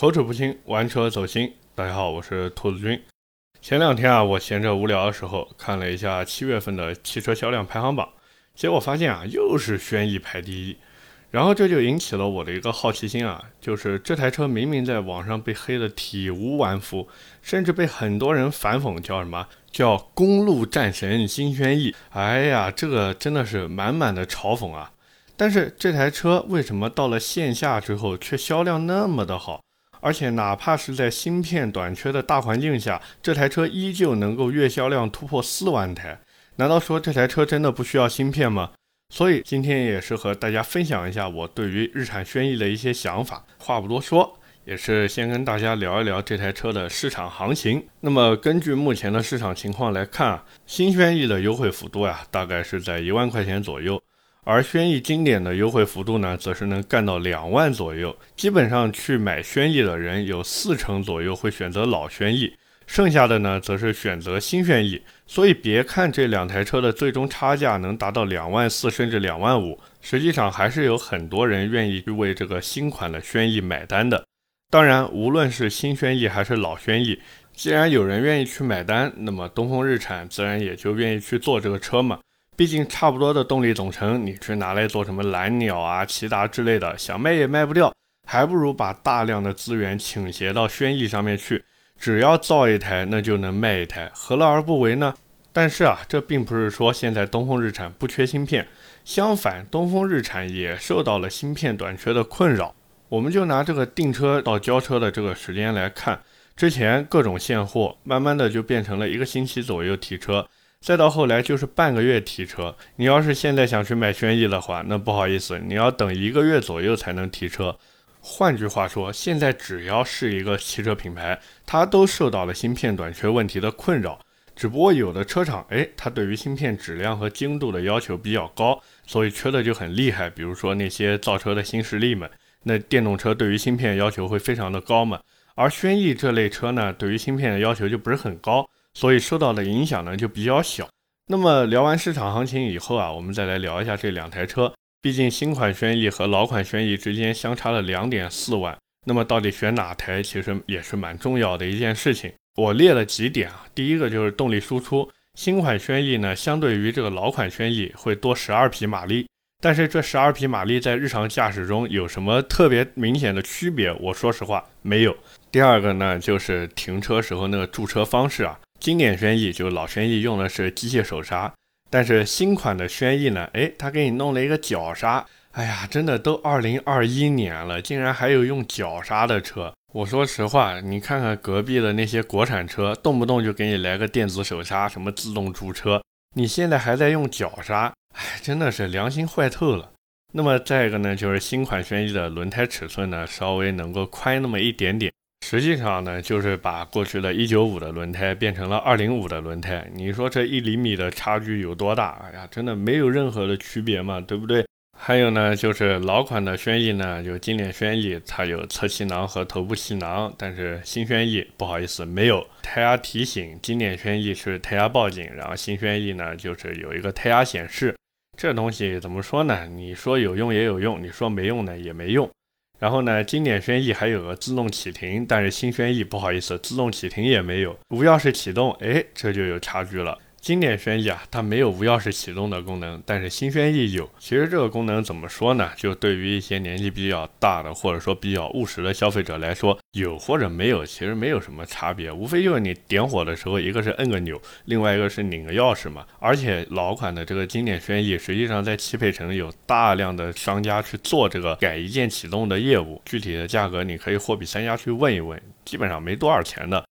口齿不清，玩车走心。大家好，我是兔子君。前两天啊，我闲着无聊的时候看了一下七月份的汽车销量排行榜，结果发现啊，又是轩逸排第一。然后这就引起了我的一个好奇心啊，就是这台车明明在网上被黑得体无完肤，甚至被很多人反讽叫什么叫公路战神新轩逸。哎呀，这个真的是满满的嘲讽啊！但是这台车为什么到了线下之后却销量那么的好？而且，哪怕是在芯片短缺的大环境下，这台车依旧能够月销量突破四万台。难道说这台车真的不需要芯片吗？所以今天也是和大家分享一下我对于日产轩逸的一些想法。话不多说，也是先跟大家聊一聊这台车的市场行情。那么根据目前的市场情况来看啊，新轩逸的优惠幅度呀，大概是在一万块钱左右。而轩逸经典的优惠幅度呢，则是能干到两万左右。基本上去买轩逸的人，有四成左右会选择老轩逸，剩下的呢，则是选择新轩逸。所以别看这两台车的最终差价能达到两万四甚至两万五，实际上还是有很多人愿意去为这个新款的轩逸买单的。当然，无论是新轩逸还是老轩逸，既然有人愿意去买单，那么东风日产自然也就愿意去做这个车嘛。毕竟差不多的动力总成，你去拿来做什么蓝鸟啊、骐达之类的，想卖也卖不掉，还不如把大量的资源倾斜到轩逸上面去，只要造一台，那就能卖一台，何乐而不为呢？但是啊，这并不是说现在东风日产不缺芯片，相反，东风日产也受到了芯片短缺的困扰。我们就拿这个订车到交车的这个时间来看，之前各种现货，慢慢的就变成了一个星期左右提车。再到后来就是半个月提车，你要是现在想去买轩逸的话，那不好意思，你要等一个月左右才能提车。换句话说，现在只要是一个汽车品牌，它都受到了芯片短缺问题的困扰。只不过有的车厂，哎，它对于芯片质量和精度的要求比较高，所以缺的就很厉害。比如说那些造车的新势力们，那电动车对于芯片要求会非常的高嘛。而轩逸这类车呢，对于芯片的要求就不是很高。所以受到的影响呢就比较小。那么聊完市场行情以后啊，我们再来聊一下这两台车。毕竟新款轩逸和老款轩逸之间相差了两点四万，那么到底选哪台，其实也是蛮重要的一件事情。我列了几点啊，第一个就是动力输出，新款轩逸呢相对于这个老款轩逸会多十二匹马力，但是这十二匹马力在日常驾驶中有什么特别明显的区别？我说实话没有。第二个呢就是停车时候那个驻车方式啊。经典轩逸就是老轩逸用的是机械手刹，但是新款的轩逸呢，哎，他给你弄了一个脚刹。哎呀，真的都二零二一年了，竟然还有用脚刹的车。我说实话，你看看隔壁的那些国产车，动不动就给你来个电子手刹，什么自动驻车，你现在还在用脚刹，哎，真的是良心坏透了。那么再一个呢，就是新款轩逸的轮胎尺寸呢，稍微能够宽那么一点点。实际上呢，就是把过去的一九五的轮胎变成了二零五的轮胎。你说这一厘米的差距有多大？哎呀，真的没有任何的区别嘛，对不对？还有呢，就是老款的轩逸呢，就经典轩逸，它有侧气囊和头部气囊，但是新轩逸不好意思没有胎压提醒。经典轩逸是胎压报警，然后新轩逸呢就是有一个胎压显示。这东西怎么说呢？你说有用也有用，你说没用呢也没用。然后呢，经典轩逸还有个自动启停，但是新轩逸不好意思，自动启停也没有，无钥匙启动，哎，这就有差距了。经典轩逸啊，它没有无钥匙启动的功能，但是新轩逸有。其实这个功能怎么说呢？就对于一些年纪比较大的，或者说比较务实的消费者来说，有或者没有，其实没有什么差别，无非就是你点火的时候，一个是摁个钮，另外一个是拧个钥匙嘛。而且老款的这个经典轩逸，实际上在汽配城有大量的商家去做这个改一键启动的业务，具体的价格你可以货比三家去问一问，基本上没多少钱的。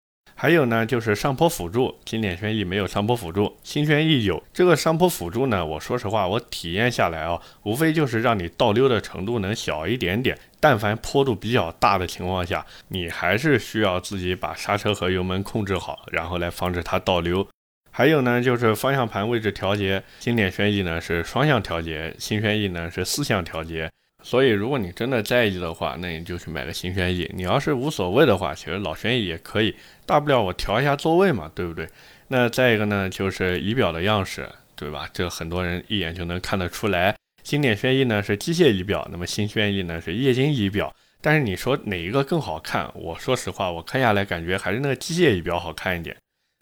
还有呢，就是上坡辅助，经典轩逸没有上坡辅助，新轩逸有。这个上坡辅助呢，我说实话，我体验下来啊，无非就是让你倒溜的程度能小一点点。但凡坡度比较大的情况下，你还是需要自己把刹车和油门控制好，然后来防止它倒溜。还有呢，就是方向盘位置调节，经典轩逸呢是双向调节，新轩逸呢是四向调节。所以，如果你真的在意的话，那你就去买个新轩逸。你要是无所谓的话，其实老轩逸也可以，大不了我调一下座位嘛，对不对？那再一个呢，就是仪表的样式，对吧？这很多人一眼就能看得出来。经典轩逸呢是机械仪表，那么新轩逸呢是液晶仪表。但是你说哪一个更好看？我说实话，我看下来感觉还是那个机械仪表好看一点。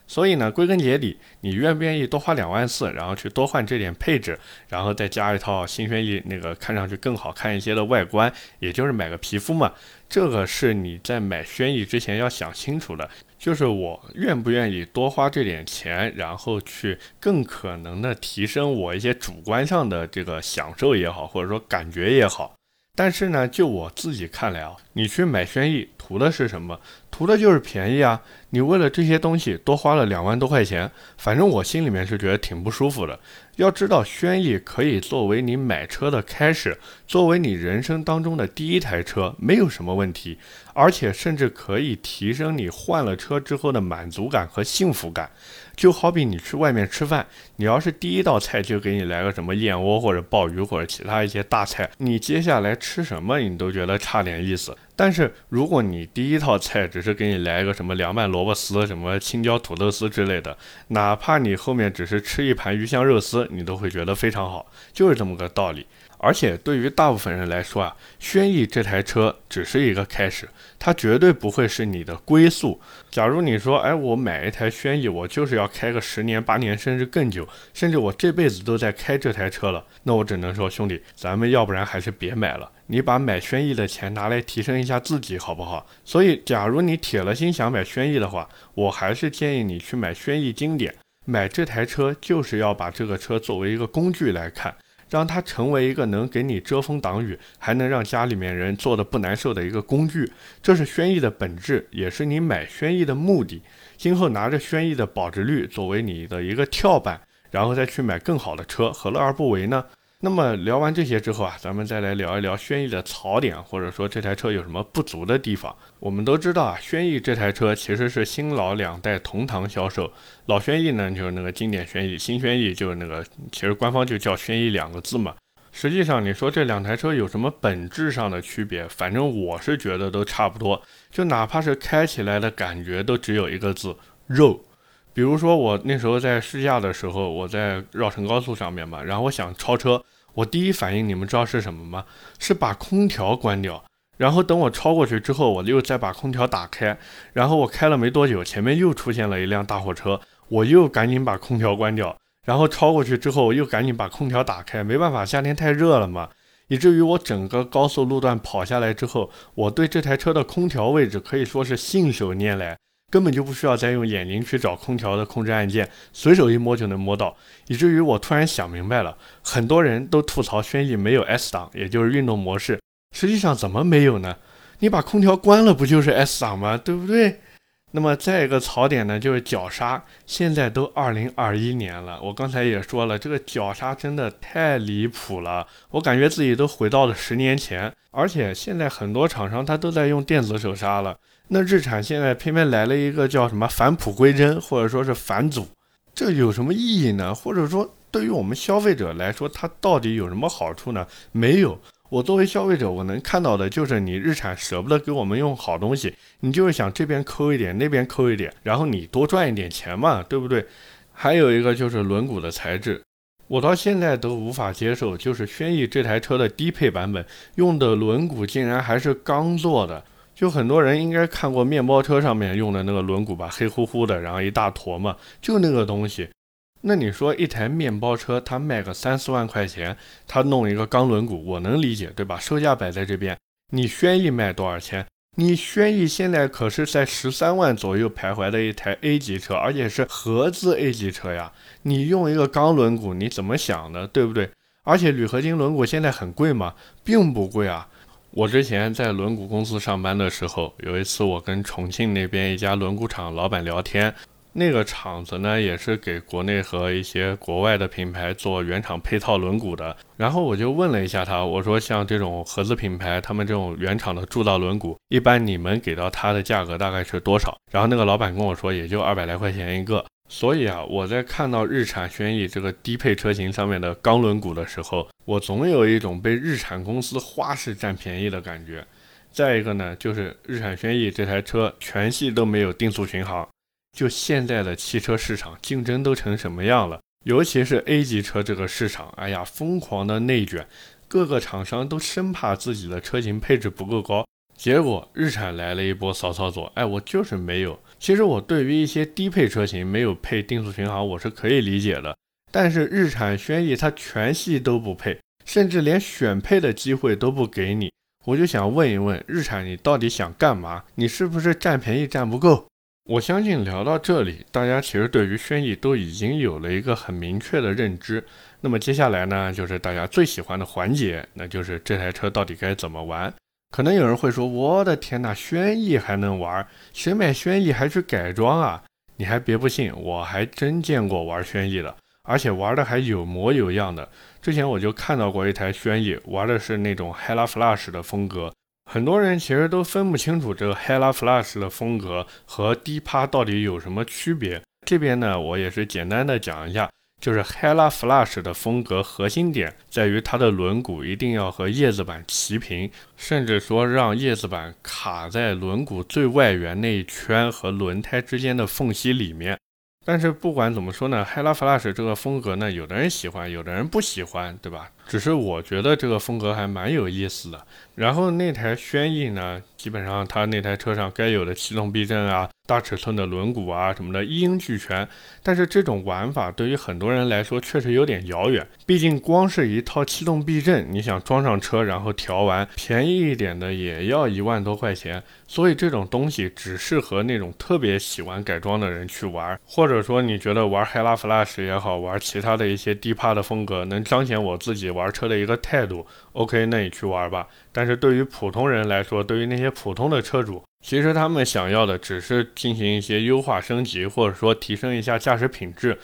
所以呢，归根结底，你愿不愿意多花两万四，然后去多换这点配置，然后再加一套新轩逸那个看上去更好看一些的外观，也就是买个皮肤嘛？这个是你在买轩逸之前要想清楚的，就是我愿不愿意多花这点钱，然后去更可能的提升我一些主观上的这个享受也好，或者说感觉也好。但是呢，就我自己看来啊，你去买轩逸图的是什么？图的就是便宜啊！你为了这些东西多花了两万多块钱，反正我心里面是觉得挺不舒服的。要知道，轩逸可以作为你买车的开始，作为你人生当中的第一台车，没有什么问题，而且甚至可以提升你换了车之后的满足感和幸福感。就好比你去外面吃饭，你要是第一道菜就给你来个什么燕窝或者鲍鱼或者其他一些大菜，你接下来吃什么你都觉得差点意思。但是如果你第一套菜只是给你来个什么凉拌萝卜丝、什么青椒土豆丝之类的，哪怕你后面只是吃一盘鱼香肉丝，你都会觉得非常好，就是这么个道理。而且对于大部分人来说啊，轩逸这台车只是一个开始，它绝对不会是你的归宿。假如你说，哎，我买一台轩逸，我就是要开个十年八年，甚至更久，甚至我这辈子都在开这台车了，那我只能说，兄弟，咱们要不然还是别买了。你把买轩逸的钱拿来提升一下自己，好不好？所以，假如你铁了心想买轩逸的话，我还是建议你去买轩逸经典。买这台车就是要把这个车作为一个工具来看。让它成为一个能给你遮风挡雨，还能让家里面人坐的不难受的一个工具，这是轩逸的本质，也是你买轩逸的目的。今后拿着轩逸的保值率作为你的一个跳板，然后再去买更好的车，何乐而不为呢？那么聊完这些之后啊，咱们再来聊一聊轩逸的槽点，或者说这台车有什么不足的地方。我们都知道啊，轩逸这台车其实是新老两代同堂销售。老轩逸呢就是那个经典轩逸，新轩逸就是那个其实官方就叫轩逸两个字嘛。实际上你说这两台车有什么本质上的区别？反正我是觉得都差不多，就哪怕是开起来的感觉都只有一个字肉。比如说我那时候在试驾的时候，我在绕城高速上面嘛，然后我想超车，我第一反应你们知道是什么吗？是把空调关掉，然后等我超过去之后，我又再把空调打开，然后我开了没多久，前面又出现了一辆大货车，我又赶紧把空调关掉，然后超过去之后，我又赶紧把空调打开，没办法，夏天太热了嘛，以至于我整个高速路段跑下来之后，我对这台车的空调位置可以说是信手拈来。根本就不需要再用眼睛去找空调的控制按键，随手一摸就能摸到，以至于我突然想明白了，很多人都吐槽轩逸没有 S 档，也就是运动模式，实际上怎么没有呢？你把空调关了不就是 S 档吗？对不对？那么再一个槽点呢，就是脚刹，现在都二零二一年了，我刚才也说了，这个脚刹真的太离谱了，我感觉自己都回到了十年前，而且现在很多厂商他都在用电子手刹了。那日产现在偏偏来了一个叫什么返璞归真，或者说是返祖，这有什么意义呢？或者说对于我们消费者来说，它到底有什么好处呢？没有。我作为消费者，我能看到的就是你日产舍不得给我们用好东西，你就是想这边抠一点，那边抠一点，然后你多赚一点钱嘛，对不对？还有一个就是轮毂的材质，我到现在都无法接受，就是轩逸这台车的低配版本用的轮毂竟然还是钢做的。就很多人应该看过面包车上面用的那个轮毂吧，黑乎乎的，然后一大坨嘛，就那个东西。那你说一台面包车，它卖个三四万块钱，它弄一个钢轮毂，我能理解，对吧？售价摆在这边，你轩逸卖多少钱？你轩逸现在可是在十三万左右徘徊的一台 A 级车，而且是合资 A 级车呀。你用一个钢轮毂，你怎么想的，对不对？而且铝合金轮毂现在很贵吗？并不贵啊。我之前在轮毂公司上班的时候，有一次我跟重庆那边一家轮毂厂老板聊天，那个厂子呢也是给国内和一些国外的品牌做原厂配套轮毂的。然后我就问了一下他，我说像这种合资品牌，他们这种原厂的铸造轮毂，一般你们给到他的价格大概是多少？然后那个老板跟我说，也就二百来块钱一个。所以啊，我在看到日产轩逸这个低配车型上面的钢轮毂的时候，我总有一种被日产公司花式占便宜的感觉。再一个呢，就是日产轩逸这台车全系都没有定速巡航。就现在的汽车市场竞争都成什么样了？尤其是 A 级车这个市场，哎呀，疯狂的内卷，各个厂商都生怕自己的车型配置不够高。结果日产来了一波骚操作，哎，我就是没有。其实我对于一些低配车型没有配定速巡航，我是可以理解的。但是日产轩逸它全系都不配，甚至连选配的机会都不给你。我就想问一问日产，你到底想干嘛？你是不是占便宜占不够？我相信聊到这里，大家其实对于轩逸都已经有了一个很明确的认知。那么接下来呢，就是大家最喜欢的环节，那就是这台车到底该怎么玩。可能有人会说：“我的天呐，轩逸还能玩？谁买轩逸还去改装啊？”你还别不信，我还真见过玩轩逸的，而且玩的还有模有样的。之前我就看到过一台轩逸，玩的是那种 Hella Flash 的风格。很多人其实都分不清楚这个 Hella Flash 的风格和低趴到底有什么区别。这边呢，我也是简单的讲一下。就是 Hella Flash 的风格核心点在于它的轮毂一定要和叶子板齐平，甚至说让叶子板卡在轮毂最外缘那一圈和轮胎之间的缝隙里面。但是不管怎么说呢，Hella Flash 这个风格呢，有的人喜欢，有的人不喜欢，对吧？只是我觉得这个风格还蛮有意思的。然后那台轩逸呢，基本上它那台车上该有的气动避震啊。大尺寸的轮毂啊什么的一应俱全，但是这种玩法对于很多人来说确实有点遥远。毕竟光是一套气动避震，你想装上车然后调完，便宜一点的也要一万多块钱。所以这种东西只适合那种特别喜欢改装的人去玩，或者说你觉得玩 Hella Flash 也好，玩其他的一些低趴的风格能彰显我自己玩车的一个态度，OK，那你去玩吧。但是对于普通人来说，对于那些普通的车主，其实他们想要的只是进行一些优化升级，或者说提升一下驾驶品质。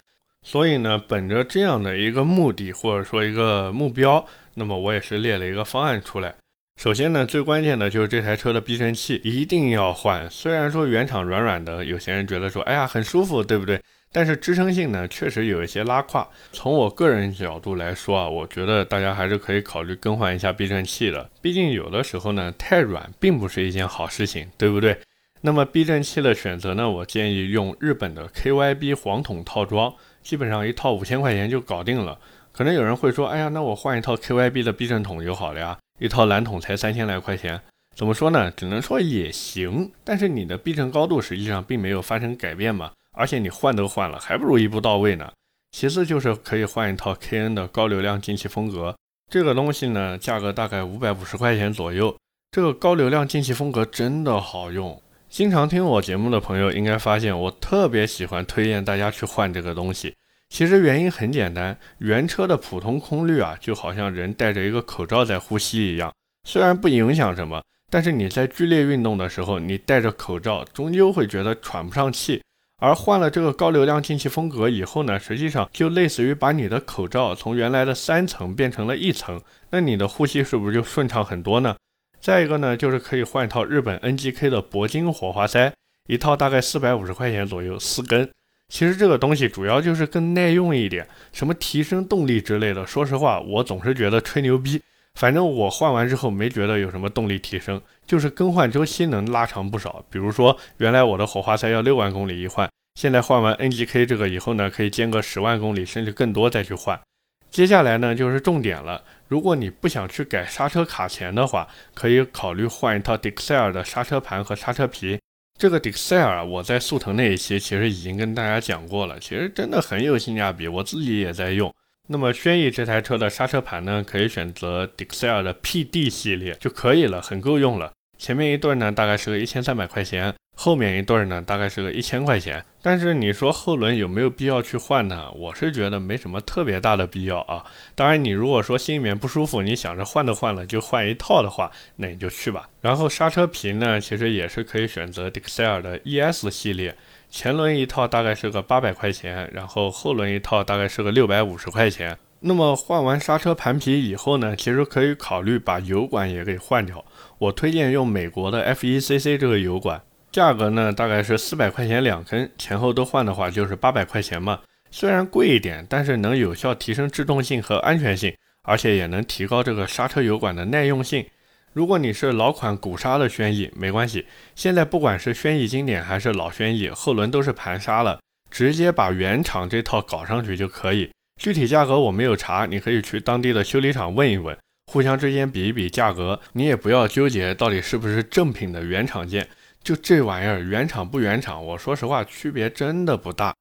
所以呢，本着这样的一个目的或者说一个目标，那么我也是列了一个方案出来。首先呢，最关键的就是这台车的避震器一定要换。虽然说原厂软软的，有些人觉得说，哎呀很舒服，对不对？但是支撑性呢，确实有一些拉胯。从我个人角度来说啊，我觉得大家还是可以考虑更换一下避震器的。毕竟有的时候呢，太软并不是一件好事情，对不对？那么避震器的选择呢，我建议用日本的 KYB 黄桶套装，基本上一套五千块钱就搞定了。可能有人会说，哎呀，那我换一套 KYB 的避震筒就好了呀，一套蓝桶才三千来块钱。怎么说呢？只能说也行，但是你的避震高度实际上并没有发生改变嘛。而且你换都换了，还不如一步到位呢。其次就是可以换一套 KN 的高流量进气风格，这个东西呢，价格大概五百五十块钱左右。这个高流量进气风格真的好用，经常听我节目的朋友应该发现，我特别喜欢推荐大家去换这个东西。其实原因很简单，原车的普通空滤啊，就好像人戴着一个口罩在呼吸一样，虽然不影响什么，但是你在剧烈运动的时候，你戴着口罩，终究会觉得喘不上气。而换了这个高流量进气风格以后呢，实际上就类似于把你的口罩从原来的三层变成了一层，那你的呼吸是不是就顺畅很多呢？再一个呢，就是可以换一套日本 NGK 的铂金火花塞，一套大概四百五十块钱左右，四根。其实这个东西主要就是更耐用一点，什么提升动力之类的，说实话，我总是觉得吹牛逼。反正我换完之后没觉得有什么动力提升，就是更换周期能拉长不少。比如说，原来我的火花塞要六万公里一换，现在换完 NGK 这个以后呢，可以间隔十万公里甚至更多再去换。接下来呢就是重点了，如果你不想去改刹车卡钳的话，可以考虑换一套 Dexel 的刹车盘和刹车皮。这个 Dexel 我在速腾那一期其实已经跟大家讲过了，其实真的很有性价比，我自己也在用。那么轩逸这台车的刹车盘呢，可以选择 Dexel 的 PD 系列就可以了，很够用了。前面一对呢，大概是个一千三百块钱，后面一对呢，大概是个一千块钱。但是你说后轮有没有必要去换呢？我是觉得没什么特别大的必要啊。当然，你如果说心里面不舒服，你想着换都换了就换一套的话，那你就去吧。然后刹车皮呢，其实也是可以选择 Dexel 的 ES 系列。前轮一套大概是个八百块钱，然后后轮一套大概是个六百五十块钱。那么换完刹车盘皮以后呢，其实可以考虑把油管也给换掉。我推荐用美国的 FECC 这个油管，价格呢大概是四百块钱两根，前后都换的话就是八百块钱嘛。虽然贵一点，但是能有效提升制动性和安全性，而且也能提高这个刹车油管的耐用性。如果你是老款鼓刹的轩逸，没关系。现在不管是轩逸经典还是老轩逸，后轮都是盘刹了，直接把原厂这套搞上去就可以。具体价格我没有查，你可以去当地的修理厂问一问，互相之间比一比价格，你也不要纠结到底是不是正品的原厂件。就这玩意儿，原厂不原厂，我说实话区别真的不大。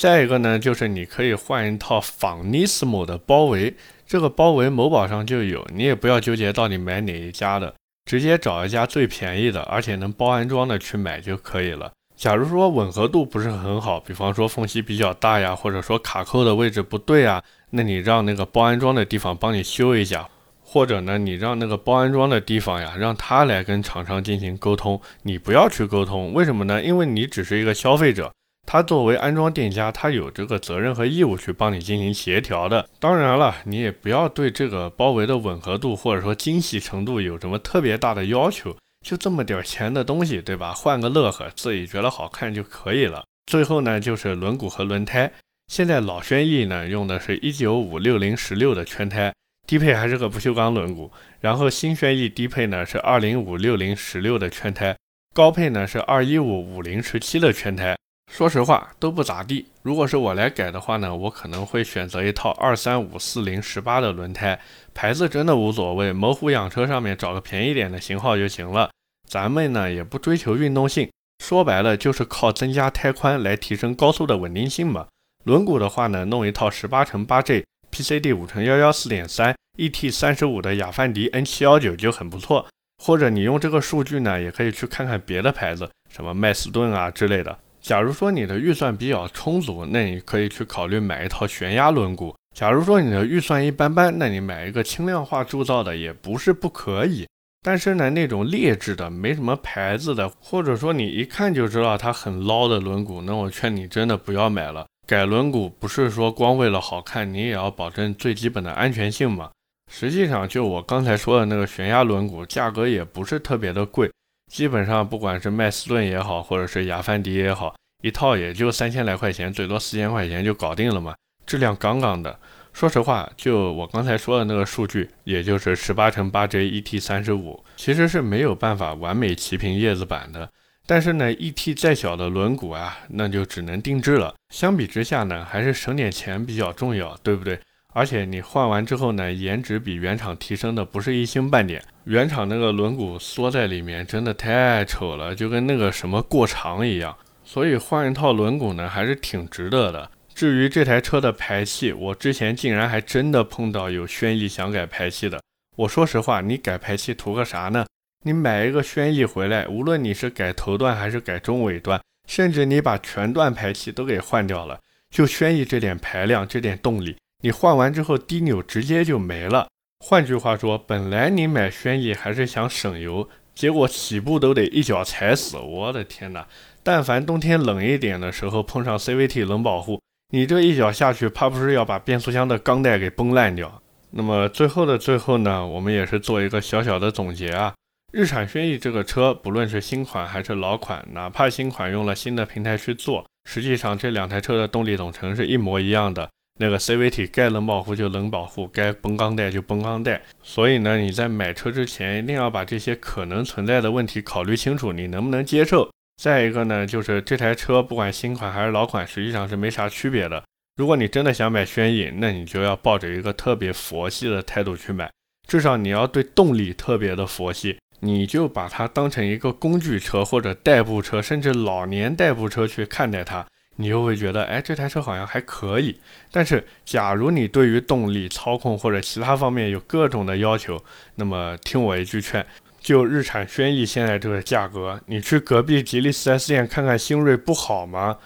再一个呢，就是你可以换一套仿 Nismo 的包围，这个包围某宝上就有，你也不要纠结到底买哪一家的，直接找一家最便宜的，而且能包安装的去买就可以了。假如说吻合度不是很好，比方说缝隙比较大呀，或者说卡扣的位置不对啊，那你让那个包安装的地方帮你修一下，或者呢，你让那个包安装的地方呀，让他来跟厂商进行沟通，你不要去沟通，为什么呢？因为你只是一个消费者。他作为安装店家，他有这个责任和义务去帮你进行协调的。当然了，你也不要对这个包围的吻合度或者说精细程度有什么特别大的要求，就这么点钱的东西，对吧？换个乐呵，自己觉得好看就可以了。最后呢，就是轮毂和轮胎。现在老轩逸呢用的是一九五六零十六的圈胎，低配还是个不锈钢轮毂。然后新轩逸低配呢是二零五六零十六的圈胎，高配呢是二一五五零十七的圈胎。说实话都不咋地。如果是我来改的话呢，我可能会选择一套二三五四零十八的轮胎，牌子真的无所谓，某虎养车上面找个便宜点的型号就行了。咱们呢也不追求运动性，说白了就是靠增加胎宽来提升高速的稳定性嘛。轮毂的话呢，弄一套十八乘八 J PCD 五乘幺幺四点三 ET 三十五的雅范迪 N 七幺九就很不错。或者你用这个数据呢，也可以去看看别的牌子，什么麦斯顿啊之类的。假如说你的预算比较充足，那你可以去考虑买一套悬压轮毂。假如说你的预算一般般，那你买一个轻量化铸造的也不是不可以。但是呢，那种劣质的、没什么牌子的，或者说你一看就知道它很捞的轮毂，那我劝你真的不要买了。改轮毂不是说光为了好看，你也要保证最基本的安全性嘛。实际上，就我刚才说的那个悬压轮毂，价格也不是特别的贵。基本上不管是麦斯顿也好，或者是雅凡迪也好，一套也就三千来块钱，最多四千块钱就搞定了嘛，质量杠杠的。说实话，就我刚才说的那个数据，也就是十八乘八 J ET 三十五，其实是没有办法完美齐平叶子板的。但是呢，ET 再小的轮毂啊，那就只能定制了。相比之下呢，还是省点钱比较重要，对不对？而且你换完之后呢，颜值比原厂提升的不是一星半点。原厂那个轮毂缩在里面，真的太丑了，就跟那个什么过长一样。所以换一套轮毂呢，还是挺值得的。至于这台车的排气，我之前竟然还真的碰到有轩逸想改排气的。我说实话，你改排气图个啥呢？你买一个轩逸回来，无论你是改头段还是改中尾段，甚至你把全段排气都给换掉了，就轩逸这点排量，这点动力。你换完之后低扭直接就没了。换句话说，本来你买轩逸还是想省油，结果起步都得一脚踩死。我的天哪！但凡冬天冷一点的时候碰上 CVT 冷保护，你这一脚下去，怕不是要把变速箱的钢带给崩烂掉？那么最后的最后呢，我们也是做一个小小的总结啊。日产轩逸这个车，不论是新款还是老款，哪怕新款用了新的平台去做，实际上这两台车的动力总成是一模一样的。那个 CVT 该冷保护就冷保护，该崩钢带就崩钢带。所以呢，你在买车之前一定要把这些可能存在的问题考虑清楚，你能不能接受？再一个呢，就是这台车不管新款还是老款，实际上是没啥区别的。如果你真的想买轩逸，那你就要抱着一个特别佛系的态度去买，至少你要对动力特别的佛系，你就把它当成一个工具车或者代步车，甚至老年代步车去看待它。你又会觉得，哎，这台车好像还可以。但是，假如你对于动力、操控或者其他方面有各种的要求，那么听我一句劝，就日产轩逸现在这个价格，你去隔壁吉利 4S 店看看星瑞不好吗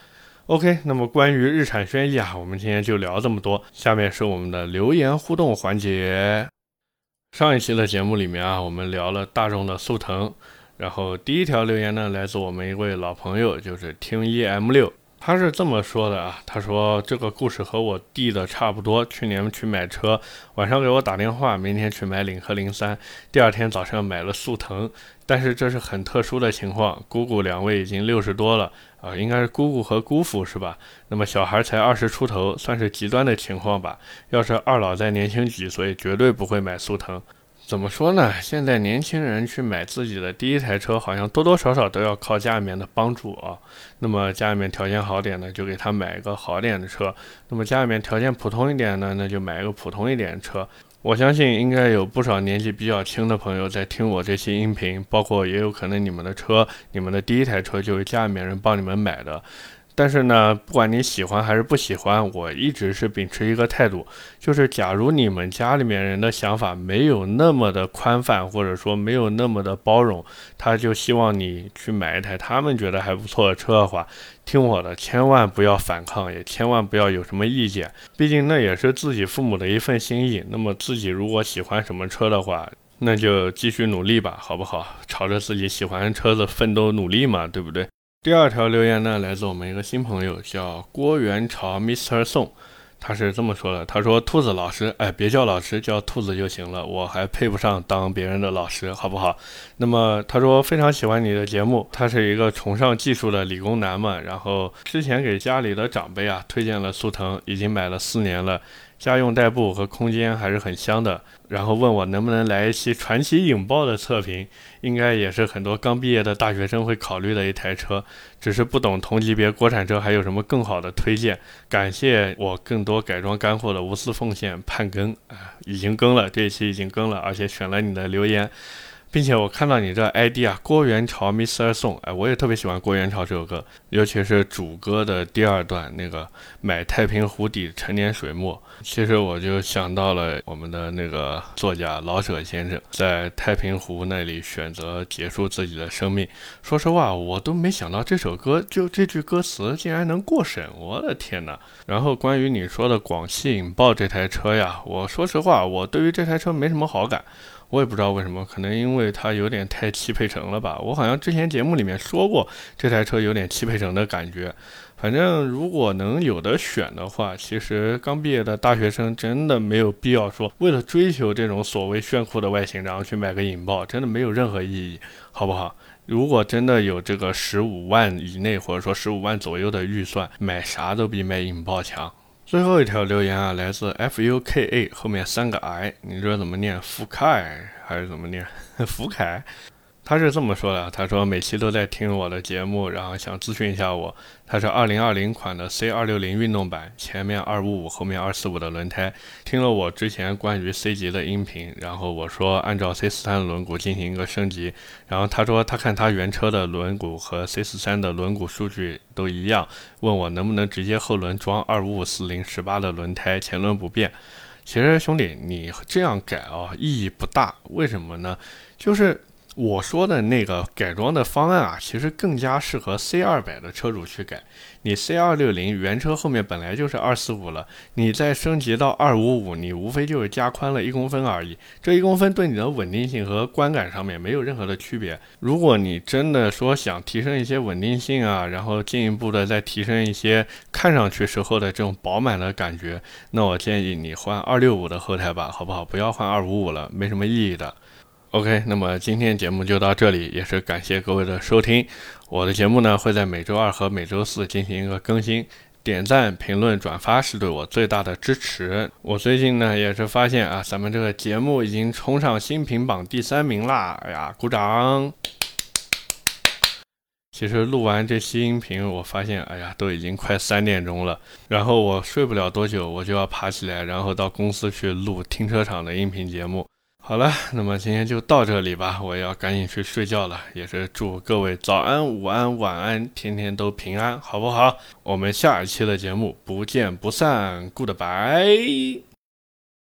？OK，那么关于日产轩逸啊，我们今天就聊这么多。下面是我们的留言互动环节。上一期的节目里面啊，我们聊了大众的速腾，然后第一条留言呢，来自我们一位老朋友，就是听一 M 六。他是这么说的啊，他说这个故事和我弟的差不多。去年去买车，晚上给我打电话，明天去买领克零三，第二天早上买了速腾。但是这是很特殊的情况，姑姑两位已经六十多了啊，应该是姑姑和姑父是吧？那么小孩才二十出头，算是极端的情况吧。要是二老再年轻几岁，绝对不会买速腾。怎么说呢？现在年轻人去买自己的第一台车，好像多多少少都要靠家里面的帮助啊。那么家里面条件好点的，就给他买一个好点的车；那么家里面条件普通一点的，那就买一个普通一点的车。我相信应该有不少年纪比较轻的朋友在听我这期音频，包括也有可能你们的车，你们的第一台车就是家里面人帮你们买的。但是呢，不管你喜欢还是不喜欢，我一直是秉持一个态度，就是假如你们家里面人的想法没有那么的宽泛，或者说没有那么的包容，他就希望你去买一台他们觉得还不错的车的话，听我的，千万不要反抗，也千万不要有什么意见，毕竟那也是自己父母的一份心意。那么自己如果喜欢什么车的话，那就继续努力吧，好不好？朝着自己喜欢的车子奋斗努力嘛，对不对？第二条留言呢，来自我们一个新朋友，叫郭元朝 Mr. 宋，他是这么说的：他说，兔子老师，哎，别叫老师，叫兔子就行了，我还配不上当别人的老师，好不好？那么他说非常喜欢你的节目，他是一个崇尚技术的理工男嘛，然后之前给家里的长辈啊推荐了速腾，已经买了四年了。家用代步和空间还是很香的，然后问我能不能来一期传奇引爆的测评，应该也是很多刚毕业的大学生会考虑的一台车，只是不懂同级别国产车还有什么更好的推荐。感谢我更多改装干货的无私奉献，盼更啊，已经更了，这一期已经更了，而且选了你的留言。并且我看到你这 ID 啊，郭元朝 Mr. Song，哎，我也特别喜欢郭元朝这首歌，尤其是主歌的第二段那个买太平湖底陈年水墨，其实我就想到了我们的那个作家老舍先生在太平湖那里选择结束自己的生命。说实话，我都没想到这首歌就这句歌词竟然能过审，我的天哪！然后关于你说的广汽引爆这台车呀，我说实话，我对于这台车没什么好感。我也不知道为什么，可能因为它有点太汽配城了吧。我好像之前节目里面说过，这台车有点汽配城的感觉。反正如果能有的选的话，其实刚毕业的大学生真的没有必要说为了追求这种所谓炫酷的外形，然后去买个引爆，真的没有任何意义，好不好？如果真的有这个十五万以内，或者说十五万左右的预算，买啥都比买引爆强。最后一条留言啊，来自 F U K A 后面三个 I，你说怎么念？福凯还是怎么念？福凯。他是这么说的，他说每期都在听我的节目，然后想咨询一下我。他是2020款的 C 二六零运动版，前面二五五，后面二四五的轮胎。听了我之前关于 C 级的音频，然后我说按照 C 四三的轮毂进行一个升级，然后他说他看他原车的轮毂和 C 四三的轮毂数据都一样，问我能不能直接后轮装二五五四零十八的轮胎，前轮不变。其实兄弟，你这样改啊意义不大，为什么呢？就是。我说的那个改装的方案啊，其实更加适合 C 二百的车主去改。你 C 二六零原车后面本来就是二四五了，你再升级到二五五，你无非就是加宽了一公分而已。这一公分对你的稳定性和观感上面没有任何的区别。如果你真的说想提升一些稳定性啊，然后进一步的再提升一些看上去时候的这种饱满的感觉，那我建议你换二六五的后胎吧，好不好？不要换二五五了，没什么意义的。OK，那么今天节目就到这里，也是感谢各位的收听。我的节目呢会在每周二和每周四进行一个更新，点赞、评论、转发是对我最大的支持。我最近呢也是发现啊，咱们这个节目已经冲上新品榜第三名啦！哎呀，鼓掌！其实录完这期音频，我发现，哎呀，都已经快三点钟了，然后我睡不了多久，我就要爬起来，然后到公司去录停车场的音频节目。好了，那么今天就到这里吧，我要赶紧去睡觉了。也是祝各位早安、午安、晚安，天天都平安，好不好？我们下一期的节目不见不散，Goodbye。